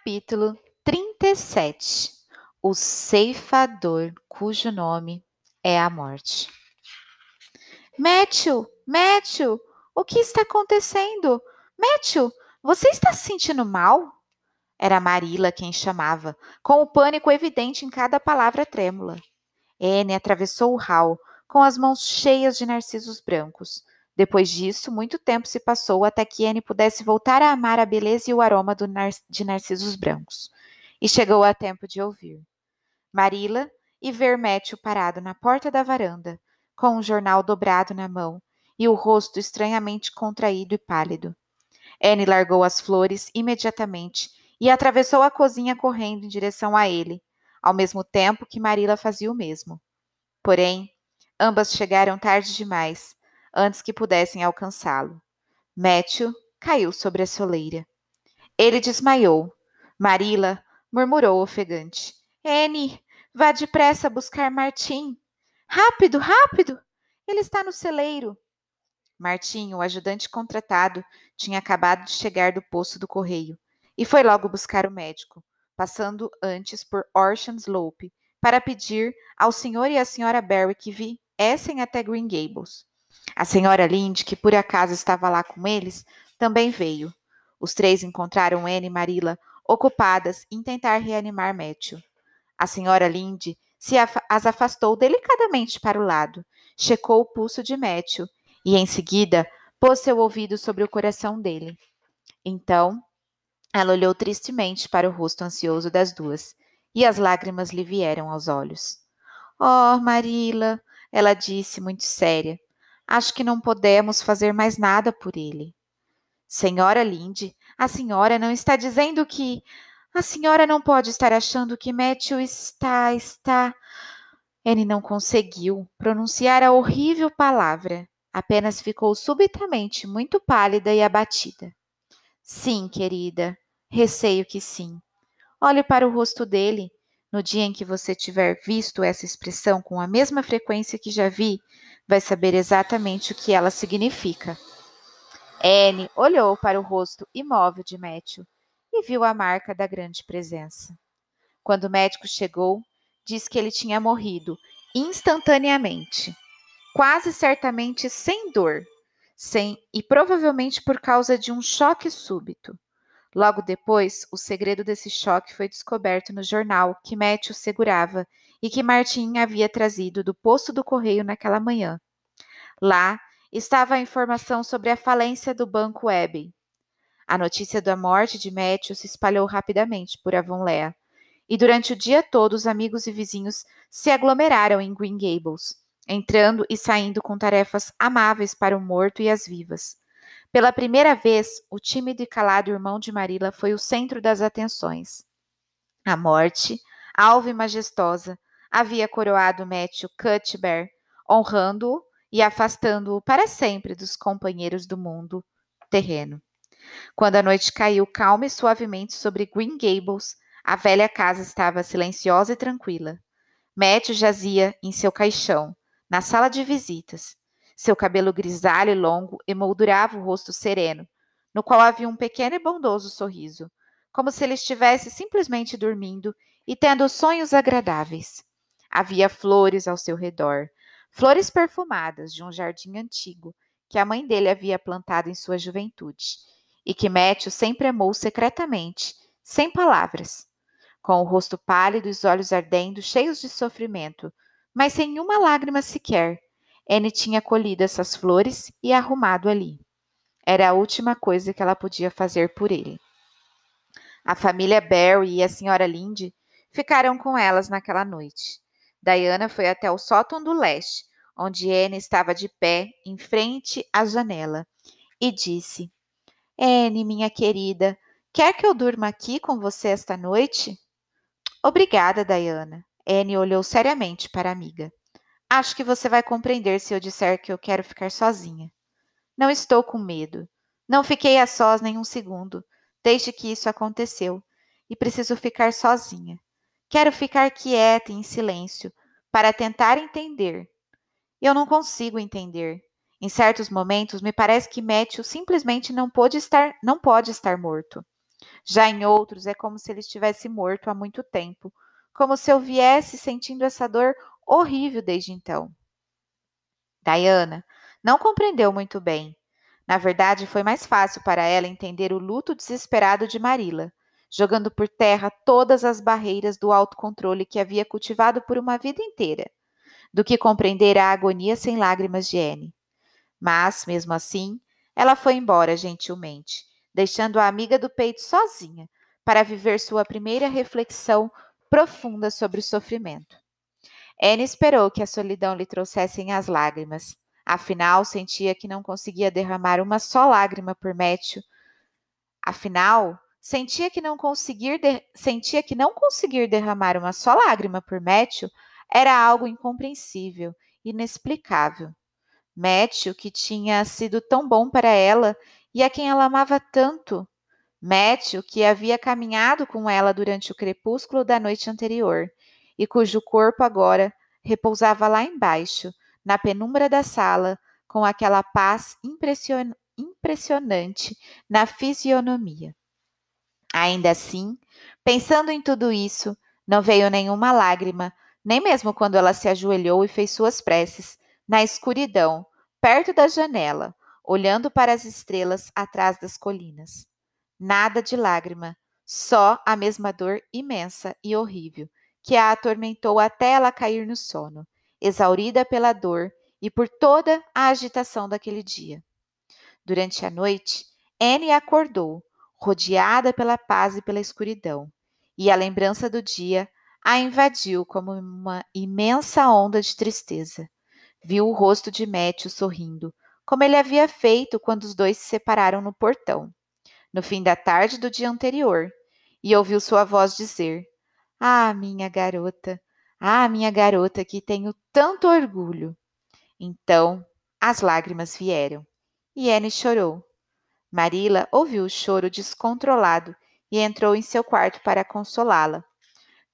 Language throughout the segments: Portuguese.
Capítulo 37 O ceifador cujo nome é a morte. Matthew, Matthew, o que está acontecendo? Matthew, você está se sentindo mal? Era Marila quem chamava, com o pânico evidente em cada palavra trêmula. Anne atravessou o hall, com as mãos cheias de narcisos brancos. Depois disso, muito tempo se passou até que Anne pudesse voltar a amar a beleza e o aroma nar de narcisos brancos. E chegou a tempo de ouvir. Marila e ver Matthew parado na porta da varanda, com um jornal dobrado na mão e o rosto estranhamente contraído e pálido. Anne largou as flores imediatamente e atravessou a cozinha correndo em direção a ele, ao mesmo tempo que Marila fazia o mesmo. Porém, ambas chegaram tarde demais, antes que pudessem alcançá-lo. Matthew caiu sobre a soleira. Ele desmaiou. Marila murmurou ofegante. Anne, vá depressa buscar Martim. Rápido, rápido! Ele está no celeiro. Martim, o ajudante contratado, tinha acabado de chegar do posto do correio e foi logo buscar o médico, passando antes por Orchard Slope para pedir ao senhor e à senhora Barry que viessem até Green Gables. A senhora Lind, que por acaso estava lá com eles, também veio. Os três encontraram Anne e Marilla ocupadas em tentar reanimar Matthew. A senhora Lind se as afastou delicadamente para o lado, checou o pulso de Matthew e, em seguida, pôs seu ouvido sobre o coração dele. Então, ela olhou tristemente para o rosto ansioso das duas e as lágrimas lhe vieram aos olhos. Oh, Marila, ela disse, muito séria, acho que não podemos fazer mais nada por ele. Senhora Linde, a senhora não está dizendo que. A senhora não pode estar achando que Matthew está. está. Anne não conseguiu pronunciar a horrível palavra. Apenas ficou subitamente muito pálida e abatida. Sim, querida, receio que sim. Olhe para o rosto dele. No dia em que você tiver visto essa expressão com a mesma frequência que já vi, vai saber exatamente o que ela significa. Anne olhou para o rosto imóvel de Matthew e viu a marca da grande presença. Quando o médico chegou, disse que ele tinha morrido instantaneamente, quase certamente sem dor, sem e provavelmente por causa de um choque súbito. Logo depois, o segredo desse choque foi descoberto no jornal que Matthew segurava e que Martin havia trazido do posto do correio naquela manhã. Lá estava a informação sobre a falência do Banco Abbey. A notícia da morte de Matthew se espalhou rapidamente por Avonlea, e durante o dia todo os amigos e vizinhos se aglomeraram em Green Gables, entrando e saindo com tarefas amáveis para o morto e as vivas. Pela primeira vez, o tímido e calado irmão de Marilla foi o centro das atenções. A morte, alva e majestosa, havia coroado Matthew Cuthbert, honrando-o e afastando-o para sempre dos companheiros do mundo terreno. Quando a noite caiu calma e suavemente sobre Green Gables, a velha casa estava silenciosa e tranquila. Matthew jazia em seu caixão, na sala de visitas, seu cabelo grisalho e longo emoldurava o rosto sereno, no qual havia um pequeno e bondoso sorriso, como se ele estivesse simplesmente dormindo e tendo sonhos agradáveis. Havia flores ao seu redor, flores perfumadas de um jardim antigo que a mãe dele havia plantado em sua juventude, e que Matthew sempre amou secretamente, sem palavras. Com o rosto pálido e os olhos ardendo, cheios de sofrimento, mas sem uma lágrima sequer, Anne tinha colhido essas flores e arrumado ali. Era a última coisa que ela podia fazer por ele. A família Barry e a senhora Linde ficaram com elas naquela noite. Diana foi até o sótão do leste, onde Anne estava de pé em frente à janela, e disse: Anne, minha querida, quer que eu durma aqui com você esta noite? Obrigada, Diana. Anne olhou seriamente para a amiga. Acho que você vai compreender se eu disser que eu quero ficar sozinha. Não estou com medo. Não fiquei a sós nem um segundo, desde que isso aconteceu, e preciso ficar sozinha. Quero ficar quieta e em silêncio, para tentar entender. Eu não consigo entender. Em certos momentos, me parece que Matthew simplesmente não pode estar, não pode estar morto. Já em outros, é como se ele estivesse morto há muito tempo, como se eu viesse sentindo essa dor horrível desde então. Diana não compreendeu muito bem. Na verdade, foi mais fácil para ela entender o luto desesperado de Marila, jogando por terra todas as barreiras do autocontrole que havia cultivado por uma vida inteira, do que compreender a agonia sem lágrimas de Anne. Mas, mesmo assim, ela foi embora gentilmente, deixando a amiga do peito sozinha para viver sua primeira reflexão profunda sobre o sofrimento. Anne esperou que a solidão lhe trouxessem as lágrimas. Afinal, sentia que não conseguia derramar uma só lágrima por Matthew. Afinal, sentia que não conseguir de... sentia que não conseguir derramar uma só lágrima por Matthew era algo incompreensível, inexplicável. Matthew, que tinha sido tão bom para ela e a quem ela amava tanto. Matthew, que havia caminhado com ela durante o crepúsculo da noite anterior e cujo corpo agora repousava lá embaixo, na penumbra da sala, com aquela paz impression... impressionante na fisionomia. Ainda assim, pensando em tudo isso, não veio nenhuma lágrima, nem mesmo quando ela se ajoelhou e fez suas preces, na escuridão, perto da janela, olhando para as estrelas atrás das colinas. Nada de lágrima, só a mesma dor imensa e horrível que a atormentou até ela cair no sono, exaurida pela dor e por toda a agitação daquele dia. Durante a noite, Anne acordou, rodeada pela paz e pela escuridão, e a lembrança do dia a invadiu como uma imensa onda de tristeza. Viu o rosto de Matthew sorrindo, como ele havia feito quando os dois se separaram no portão, no fim da tarde do dia anterior, e ouviu sua voz dizer: ah, minha garota, ah, minha garota, que tenho tanto orgulho. Então as lágrimas vieram e Anne chorou. Marila ouviu o choro descontrolado e entrou em seu quarto para consolá-la.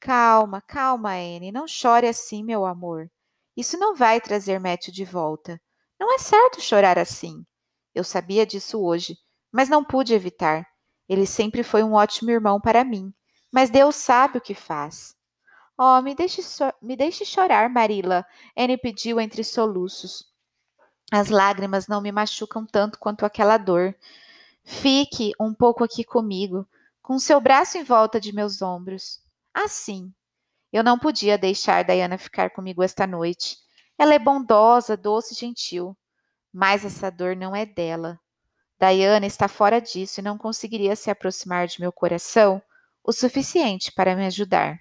Calma, calma, Anne, não chore assim, meu amor. Isso não vai trazer Matthew de volta. Não é certo chorar assim. Eu sabia disso hoje, mas não pude evitar. Ele sempre foi um ótimo irmão para mim mas Deus sabe o que faz. Oh, me deixe, me deixe chorar, Marila, Anne pediu entre soluços. As lágrimas não me machucam tanto quanto aquela dor. Fique um pouco aqui comigo, com seu braço em volta de meus ombros. Assim. Eu não podia deixar Diana ficar comigo esta noite. Ela é bondosa, doce e gentil. Mas essa dor não é dela. Diana está fora disso e não conseguiria se aproximar de meu coração o suficiente para me ajudar.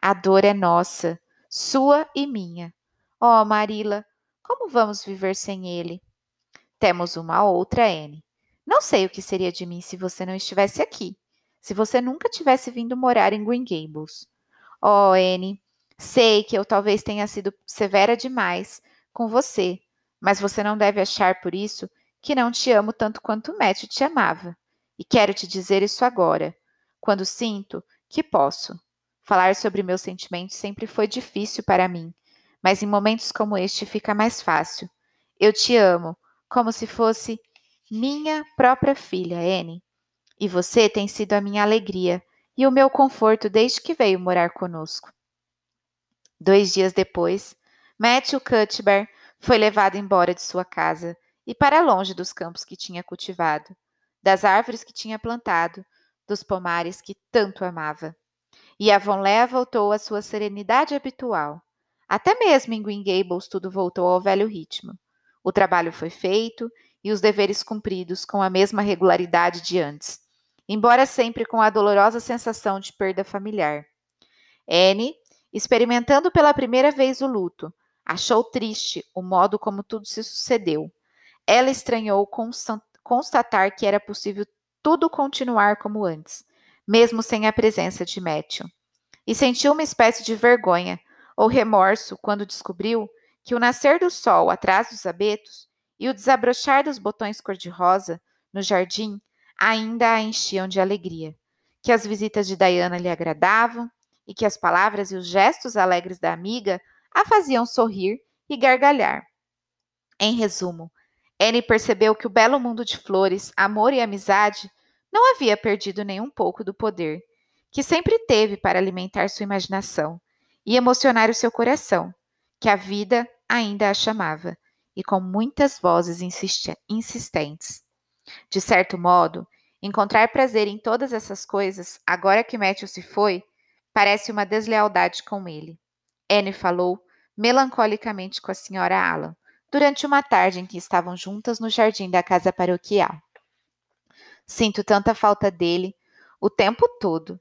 A dor é nossa, sua e minha. Oh, Marila, como vamos viver sem ele? Temos uma outra, Anne. Não sei o que seria de mim se você não estivesse aqui, se você nunca tivesse vindo morar em Green Gables. Oh, Anne, sei que eu talvez tenha sido severa demais com você, mas você não deve achar por isso que não te amo tanto quanto Matthew te amava. E quero te dizer isso agora quando sinto que posso. Falar sobre meus sentimentos sempre foi difícil para mim, mas em momentos como este fica mais fácil. Eu te amo, como se fosse minha própria filha, Anne. E você tem sido a minha alegria e o meu conforto desde que veio morar conosco. Dois dias depois, Matthew Cuthbert foi levado embora de sua casa e para longe dos campos que tinha cultivado, das árvores que tinha plantado dos pomares que tanto amava. E Avonlea voltou à sua serenidade habitual. Até mesmo em Green Gables tudo voltou ao velho ritmo. O trabalho foi feito e os deveres cumpridos com a mesma regularidade de antes, embora sempre com a dolorosa sensação de perda familiar. Anne, experimentando pela primeira vez o luto, achou triste o modo como tudo se sucedeu. Ela estranhou constatar que era possível tudo continuar como antes, mesmo sem a presença de Matthew. E sentiu uma espécie de vergonha ou remorso quando descobriu que o nascer do sol atrás dos abetos e o desabrochar dos botões cor-de-rosa no jardim ainda a enchiam de alegria, que as visitas de Diana lhe agradavam e que as palavras e os gestos alegres da amiga a faziam sorrir e gargalhar. Em resumo, Anne percebeu que o belo mundo de flores, amor e amizade não havia perdido nem um pouco do poder que sempre teve para alimentar sua imaginação e emocionar o seu coração, que a vida ainda a chamava, e com muitas vozes insistentes. De certo modo, encontrar prazer em todas essas coisas, agora que Matthew se foi, parece uma deslealdade com ele. Anne falou melancolicamente com a senhora Alan, durante uma tarde em que estavam juntas no jardim da casa paroquial. Sinto tanta falta dele o tempo todo.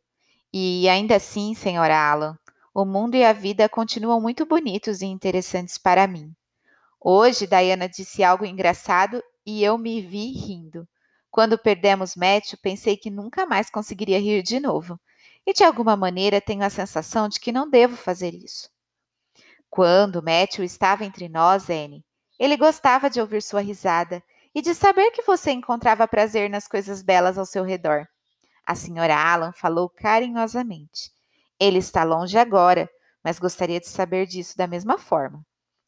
E ainda assim, senhora Alan, o mundo e a vida continuam muito bonitos e interessantes para mim. Hoje, Diana disse algo engraçado e eu me vi rindo. Quando perdemos Matthew, pensei que nunca mais conseguiria rir de novo. E de alguma maneira tenho a sensação de que não devo fazer isso. Quando Matthew estava entre nós, Anne, ele gostava de ouvir sua risada e de saber que você encontrava prazer nas coisas belas ao seu redor. A senhora Alan falou carinhosamente. Ele está longe agora, mas gostaria de saber disso da mesma forma.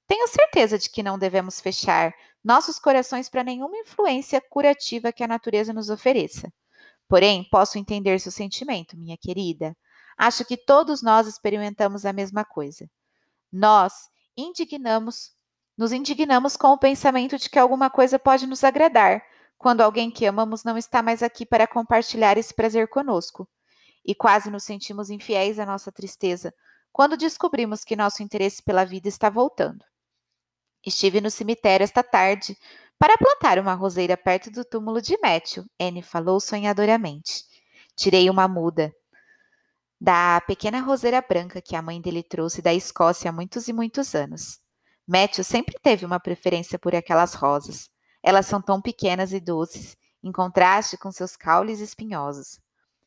Tenho certeza de que não devemos fechar nossos corações para nenhuma influência curativa que a natureza nos ofereça. Porém, posso entender seu sentimento, minha querida. Acho que todos nós experimentamos a mesma coisa. Nós indignamos nos indignamos com o pensamento de que alguma coisa pode nos agradar, quando alguém que amamos não está mais aqui para compartilhar esse prazer conosco. E quase nos sentimos infiéis à nossa tristeza, quando descobrimos que nosso interesse pela vida está voltando. Estive no cemitério esta tarde para plantar uma roseira perto do túmulo de Matthew, Anne falou sonhadoramente. Tirei uma muda da pequena roseira branca que a mãe dele trouxe da Escócia há muitos e muitos anos. Matthew sempre teve uma preferência por aquelas rosas. Elas são tão pequenas e doces, em contraste com seus caules espinhosos.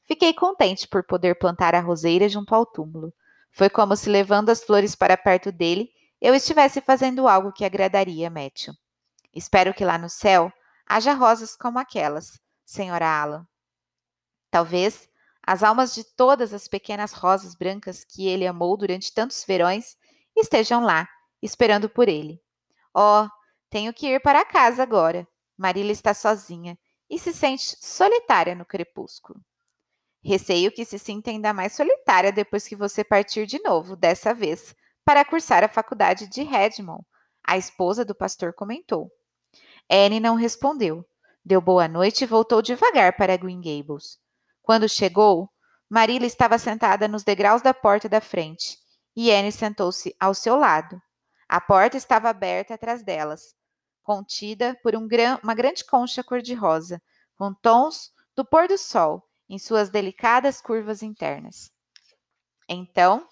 Fiquei contente por poder plantar a roseira junto ao túmulo. Foi como se levando as flores para perto dele, eu estivesse fazendo algo que agradaria Matthew. Espero que lá no céu haja rosas como aquelas, senhora Alan. Talvez as almas de todas as pequenas rosas brancas que ele amou durante tantos verões estejam lá, esperando por ele. Oh, tenho que ir para casa agora. Marília está sozinha e se sente solitária no crepúsculo. Receio que se sinta ainda mais solitária depois que você partir de novo, dessa vez, para cursar a faculdade de Redmond, a esposa do pastor comentou. Anne não respondeu. Deu boa noite e voltou devagar para Green Gables. Quando chegou, Marília estava sentada nos degraus da porta da frente e Anne sentou-se ao seu lado. A porta estava aberta atrás delas, contida por um gran, uma grande concha cor-de-rosa, com tons do pôr do sol em suas delicadas curvas internas. Então,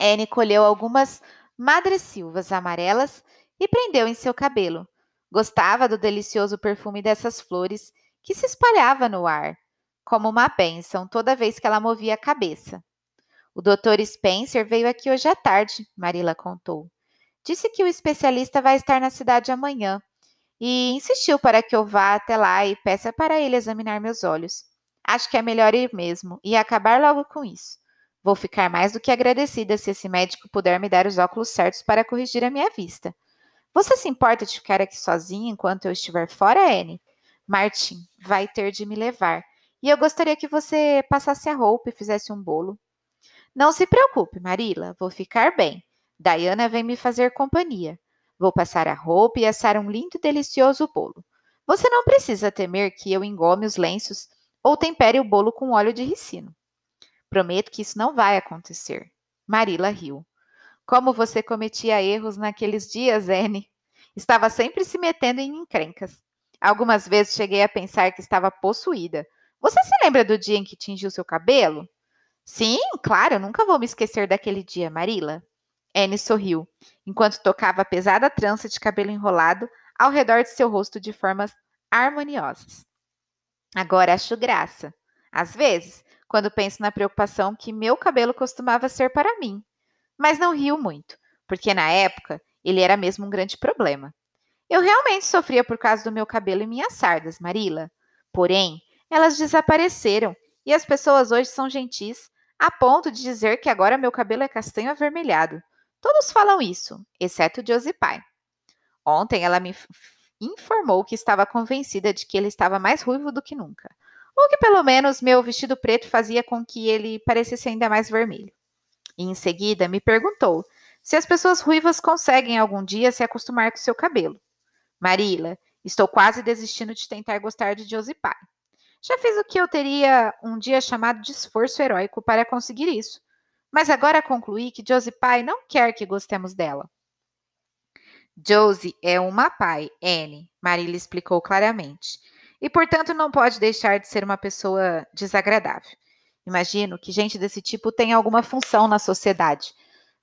Anne colheu algumas madressilvas amarelas e prendeu em seu cabelo. Gostava do delicioso perfume dessas flores que se espalhava no ar, como uma bênção toda vez que ela movia a cabeça. O Dr. Spencer veio aqui hoje à tarde, Marilla contou. Disse que o especialista vai estar na cidade amanhã e insistiu para que eu vá até lá e peça para ele examinar meus olhos. Acho que é melhor ir mesmo e acabar logo com isso. Vou ficar mais do que agradecida se esse médico puder me dar os óculos certos para corrigir a minha vista. Você se importa de ficar aqui sozinha enquanto eu estiver fora, Anne? Martin vai ter de me levar. E eu gostaria que você passasse a roupa e fizesse um bolo. Não se preocupe, Marila, vou ficar bem. Diana vem me fazer companhia. Vou passar a roupa e assar um lindo e delicioso bolo. Você não precisa temer que eu engome os lenços ou tempere o bolo com óleo de ricino. Prometo que isso não vai acontecer. Marila riu. Como você cometia erros naqueles dias, Anne? Estava sempre se metendo em encrencas. Algumas vezes cheguei a pensar que estava possuída. Você se lembra do dia em que tingiu seu cabelo? Sim, claro, nunca vou me esquecer daquele dia, Marila. Anne sorriu, enquanto tocava a pesada trança de cabelo enrolado ao redor de seu rosto de formas harmoniosas. Agora acho graça. Às vezes, quando penso na preocupação que meu cabelo costumava ser para mim. Mas não rio muito, porque na época ele era mesmo um grande problema. Eu realmente sofria por causa do meu cabelo e minhas sardas, Marila. Porém, elas desapareceram e as pessoas hoje são gentis a ponto de dizer que agora meu cabelo é castanho avermelhado. Todos falam isso, exceto Josie Pai. Ontem ela me informou que estava convencida de que ele estava mais ruivo do que nunca. ou que pelo menos meu vestido preto fazia com que ele parecesse ainda mais vermelho. E em seguida me perguntou se as pessoas ruivas conseguem algum dia se acostumar com seu cabelo. Marila, estou quase desistindo de tentar gostar de Josie. Já fiz o que eu teria um dia chamado de esforço heróico para conseguir isso. Mas agora concluí que Josie Pye não quer que gostemos dela. Josie é uma pai, Anne, Marilla explicou claramente, e portanto não pode deixar de ser uma pessoa desagradável. Imagino que gente desse tipo tenha alguma função na sociedade,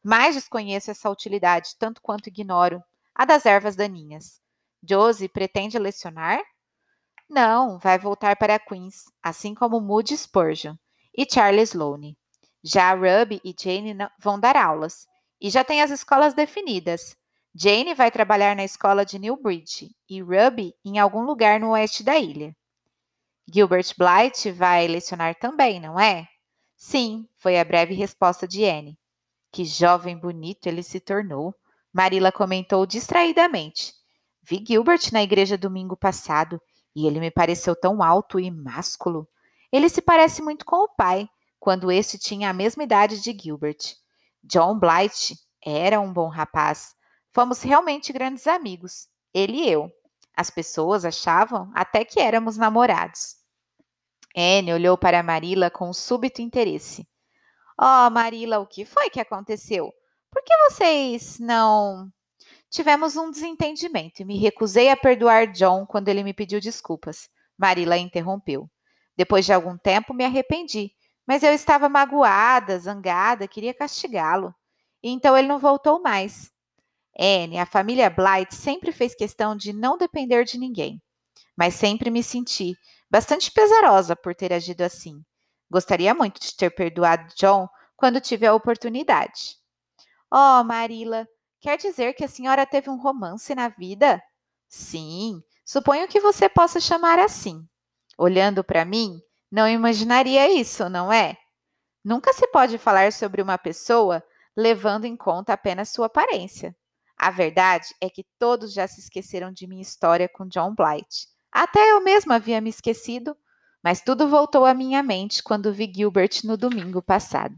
mas desconheço essa utilidade tanto quanto ignoro a das ervas daninhas. Josie pretende lecionar? Não, vai voltar para Queens, assim como Moody Spurgeon e Charles Sloane. Já Ruby e Jane vão dar aulas, e já tem as escolas definidas. Jane vai trabalhar na escola de Newbridge e Ruby em algum lugar no oeste da ilha. Gilbert Blythe vai lecionar também, não é? Sim, foi a breve resposta de Anne. Que jovem bonito ele se tornou, Marilla comentou distraidamente. Vi Gilbert na igreja domingo passado e ele me pareceu tão alto e másculo. Ele se parece muito com o pai, quando este tinha a mesma idade de Gilbert. John Blythe era um bom rapaz, Fomos realmente grandes amigos, ele e eu. As pessoas achavam até que éramos namorados. Anne olhou para Marila com súbito interesse. Oh, Marila, o que foi que aconteceu? Por que vocês não. Tivemos um desentendimento e me recusei a perdoar John quando ele me pediu desculpas. Marila interrompeu. Depois de algum tempo me arrependi, mas eu estava magoada, zangada, queria castigá-lo. Então ele não voltou mais. Anne, a família Blight sempre fez questão de não depender de ninguém, mas sempre me senti bastante pesarosa por ter agido assim. Gostaria muito de ter perdoado John quando tive a oportunidade. Oh, Marilla, quer dizer que a senhora teve um romance na vida? Sim, suponho que você possa chamar assim. Olhando para mim, não imaginaria isso, não é? Nunca se pode falar sobre uma pessoa levando em conta apenas sua aparência. A verdade é que todos já se esqueceram de minha história com John Blight. Até eu mesma havia me esquecido, mas tudo voltou à minha mente quando vi Gilbert no domingo passado.